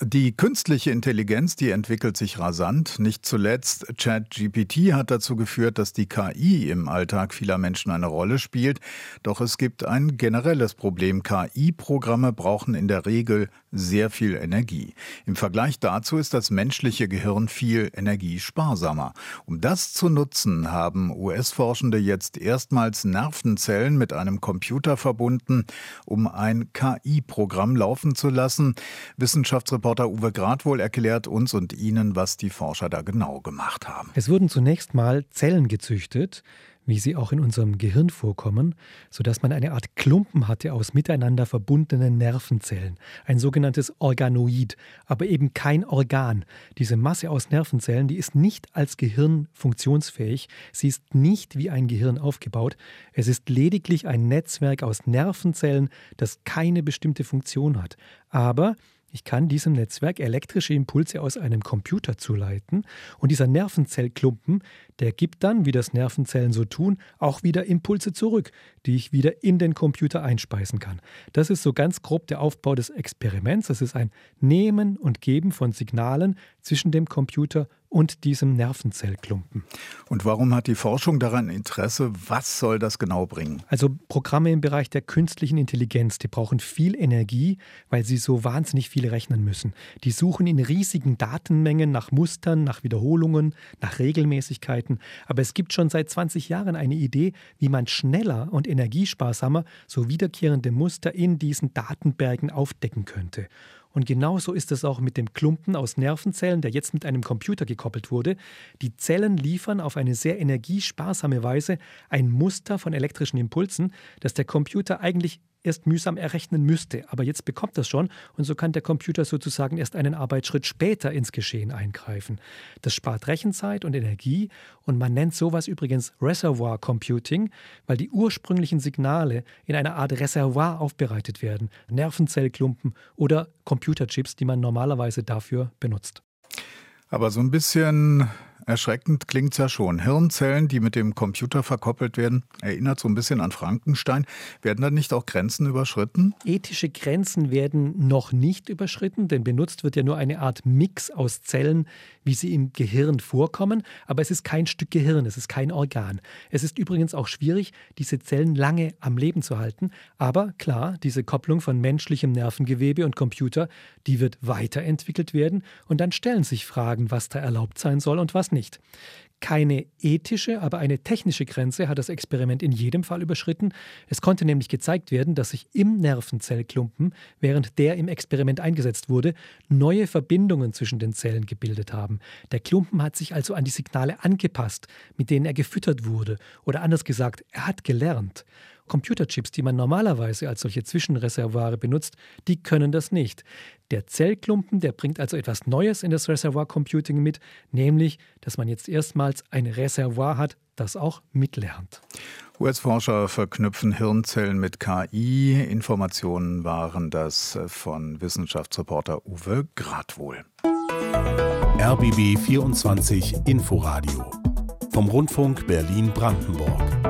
Die künstliche Intelligenz, die entwickelt sich rasant. Nicht zuletzt ChatGPT hat dazu geführt, dass die KI im Alltag vieler Menschen eine Rolle spielt. Doch es gibt ein generelles Problem. KI-Programme brauchen in der Regel sehr viel Energie. Im Vergleich dazu ist das menschliche Gehirn viel energiesparsamer. Um das zu nutzen, haben US-Forschende jetzt erstmals Nervenzellen mit einem Computer verbunden, um ein KI-Programm laufen zu lassen. Wissenschaftsreporter Reporter Uwe Gradwohl erklärt uns und Ihnen, was die Forscher da genau gemacht haben. Es wurden zunächst mal Zellen gezüchtet, wie sie auch in unserem Gehirn vorkommen, sodass man eine Art Klumpen hatte aus miteinander verbundenen Nervenzellen, ein sogenanntes Organoid, aber eben kein Organ. Diese Masse aus Nervenzellen, die ist nicht als Gehirn funktionsfähig, sie ist nicht wie ein Gehirn aufgebaut, es ist lediglich ein Netzwerk aus Nervenzellen, das keine bestimmte Funktion hat. Aber ich kann diesem Netzwerk elektrische Impulse aus einem Computer zuleiten und dieser Nervenzellklumpen, der gibt dann, wie das Nervenzellen so tun, auch wieder Impulse zurück, die ich wieder in den Computer einspeisen kann. Das ist so ganz grob der Aufbau des Experiments. Es ist ein Nehmen und Geben von Signalen zwischen dem Computer und diesem Nervenzellklumpen. Und warum hat die Forschung daran Interesse? Was soll das genau bringen? Also Programme im Bereich der künstlichen Intelligenz, die brauchen viel Energie, weil sie so wahnsinnig viel rechnen müssen. Die suchen in riesigen Datenmengen nach Mustern, nach Wiederholungen, nach Regelmäßigkeiten. Aber es gibt schon seit 20 Jahren eine Idee, wie man schneller und energiesparsamer so wiederkehrende Muster in diesen Datenbergen aufdecken könnte. Und genauso ist es auch mit dem Klumpen aus Nervenzellen, der jetzt mit einem Computer gekoppelt wurde. Die Zellen liefern auf eine sehr energiesparsame Weise ein Muster von elektrischen Impulsen, das der Computer eigentlich erst mühsam errechnen müsste. Aber jetzt bekommt das schon und so kann der Computer sozusagen erst einen Arbeitsschritt später ins Geschehen eingreifen. Das spart Rechenzeit und Energie und man nennt sowas übrigens Reservoir Computing, weil die ursprünglichen Signale in einer Art Reservoir aufbereitet werden. Nervenzellklumpen oder Computerchips, die man normalerweise dafür benutzt. Aber so ein bisschen Erschreckend klingt's ja schon. Hirnzellen, die mit dem Computer verkoppelt werden, erinnert so ein bisschen an Frankenstein. Werden da nicht auch Grenzen überschritten? Ethische Grenzen werden noch nicht überschritten, denn benutzt wird ja nur eine Art Mix aus Zellen, wie sie im Gehirn vorkommen. Aber es ist kein Stück Gehirn, es ist kein Organ. Es ist übrigens auch schwierig, diese Zellen lange am Leben zu halten. Aber klar, diese Kopplung von menschlichem Nervengewebe und Computer, die wird weiterentwickelt werden. Und dann stellen sich Fragen, was da erlaubt sein soll und was nicht. Keine ethische, aber eine technische Grenze hat das Experiment in jedem Fall überschritten. Es konnte nämlich gezeigt werden, dass sich im Nervenzellklumpen, während der im Experiment eingesetzt wurde, neue Verbindungen zwischen den Zellen gebildet haben. Der Klumpen hat sich also an die Signale angepasst, mit denen er gefüttert wurde. Oder anders gesagt, er hat gelernt. Computerchips, die man normalerweise als solche Zwischenreservoire benutzt, die können das nicht. Der Zellklumpen, der bringt also etwas Neues in das Reservoir Computing mit, nämlich, dass man jetzt erstmals ein Reservoir hat, das auch mitlernt. US-Forscher verknüpfen Hirnzellen mit KI. Informationen waren das von Wissenschaftsreporter Uwe Gradwohl. RBB 24 Inforadio vom Rundfunk Berlin-Brandenburg.